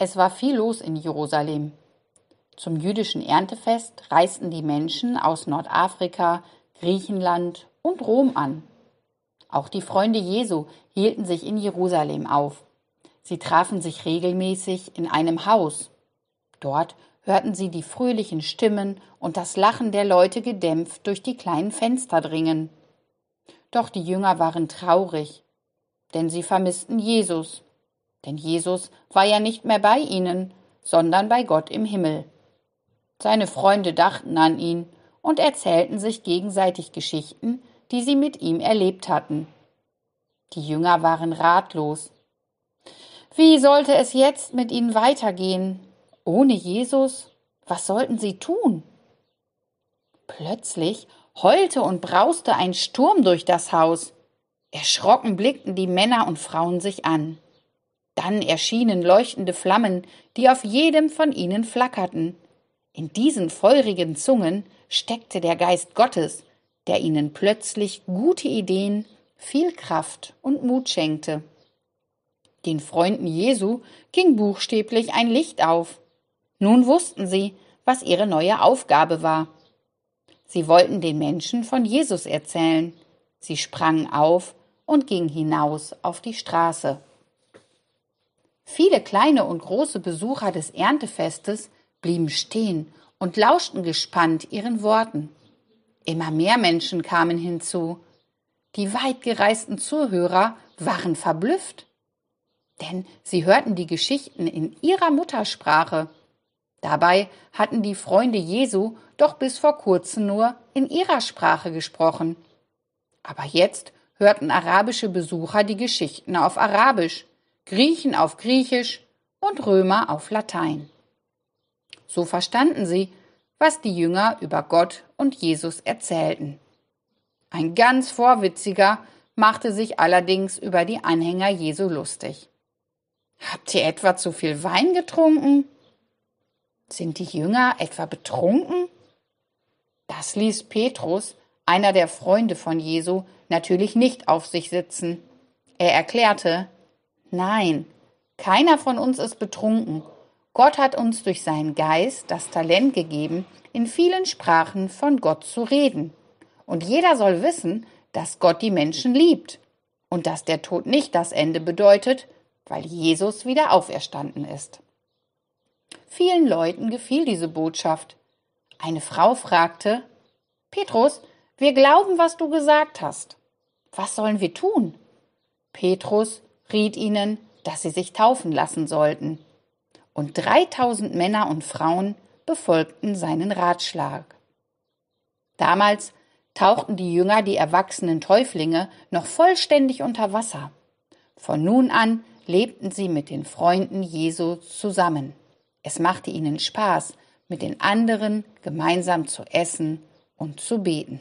Es war viel los in Jerusalem. Zum jüdischen Erntefest reisten die Menschen aus Nordafrika, Griechenland und Rom an. Auch die Freunde Jesu hielten sich in Jerusalem auf. Sie trafen sich regelmäßig in einem Haus. Dort hörten sie die fröhlichen Stimmen und das Lachen der Leute gedämpft durch die kleinen Fenster dringen. Doch die Jünger waren traurig, denn sie vermissten Jesus denn Jesus war ja nicht mehr bei ihnen, sondern bei Gott im Himmel. Seine Freunde dachten an ihn und erzählten sich gegenseitig Geschichten, die sie mit ihm erlebt hatten. Die Jünger waren ratlos. Wie sollte es jetzt mit ihnen weitergehen? Ohne Jesus? Was sollten sie tun? Plötzlich heulte und brauste ein Sturm durch das Haus. Erschrocken blickten die Männer und Frauen sich an. Dann erschienen leuchtende Flammen, die auf jedem von ihnen flackerten. In diesen feurigen Zungen steckte der Geist Gottes, der ihnen plötzlich gute Ideen, viel Kraft und Mut schenkte. Den Freunden Jesu ging buchstäblich ein Licht auf. Nun wussten sie, was ihre neue Aufgabe war. Sie wollten den Menschen von Jesus erzählen. Sie sprangen auf und gingen hinaus auf die Straße. Viele kleine und große Besucher des Erntefestes blieben stehen und lauschten gespannt ihren Worten. Immer mehr Menschen kamen hinzu. Die weit gereisten Zuhörer waren verblüfft, denn sie hörten die Geschichten in ihrer Muttersprache. Dabei hatten die Freunde Jesu doch bis vor kurzem nur in ihrer Sprache gesprochen. Aber jetzt hörten arabische Besucher die Geschichten auf Arabisch Griechen auf Griechisch und Römer auf Latein. So verstanden sie, was die Jünger über Gott und Jesus erzählten. Ein ganz Vorwitziger machte sich allerdings über die Anhänger Jesu lustig. Habt ihr etwa zu viel Wein getrunken? Sind die Jünger etwa betrunken? Das ließ Petrus, einer der Freunde von Jesu, natürlich nicht auf sich sitzen. Er erklärte, Nein, keiner von uns ist betrunken. Gott hat uns durch seinen Geist das Talent gegeben, in vielen Sprachen von Gott zu reden. Und jeder soll wissen, dass Gott die Menschen liebt und dass der Tod nicht das Ende bedeutet, weil Jesus wieder auferstanden ist. Vielen Leuten gefiel diese Botschaft. Eine Frau fragte, Petrus, wir glauben, was du gesagt hast. Was sollen wir tun? Petrus riet ihnen, dass sie sich taufen lassen sollten. Und dreitausend Männer und Frauen befolgten seinen Ratschlag. Damals tauchten die Jünger die erwachsenen Täuflinge noch vollständig unter Wasser. Von nun an lebten sie mit den Freunden Jesu zusammen. Es machte ihnen Spaß, mit den anderen gemeinsam zu essen und zu beten.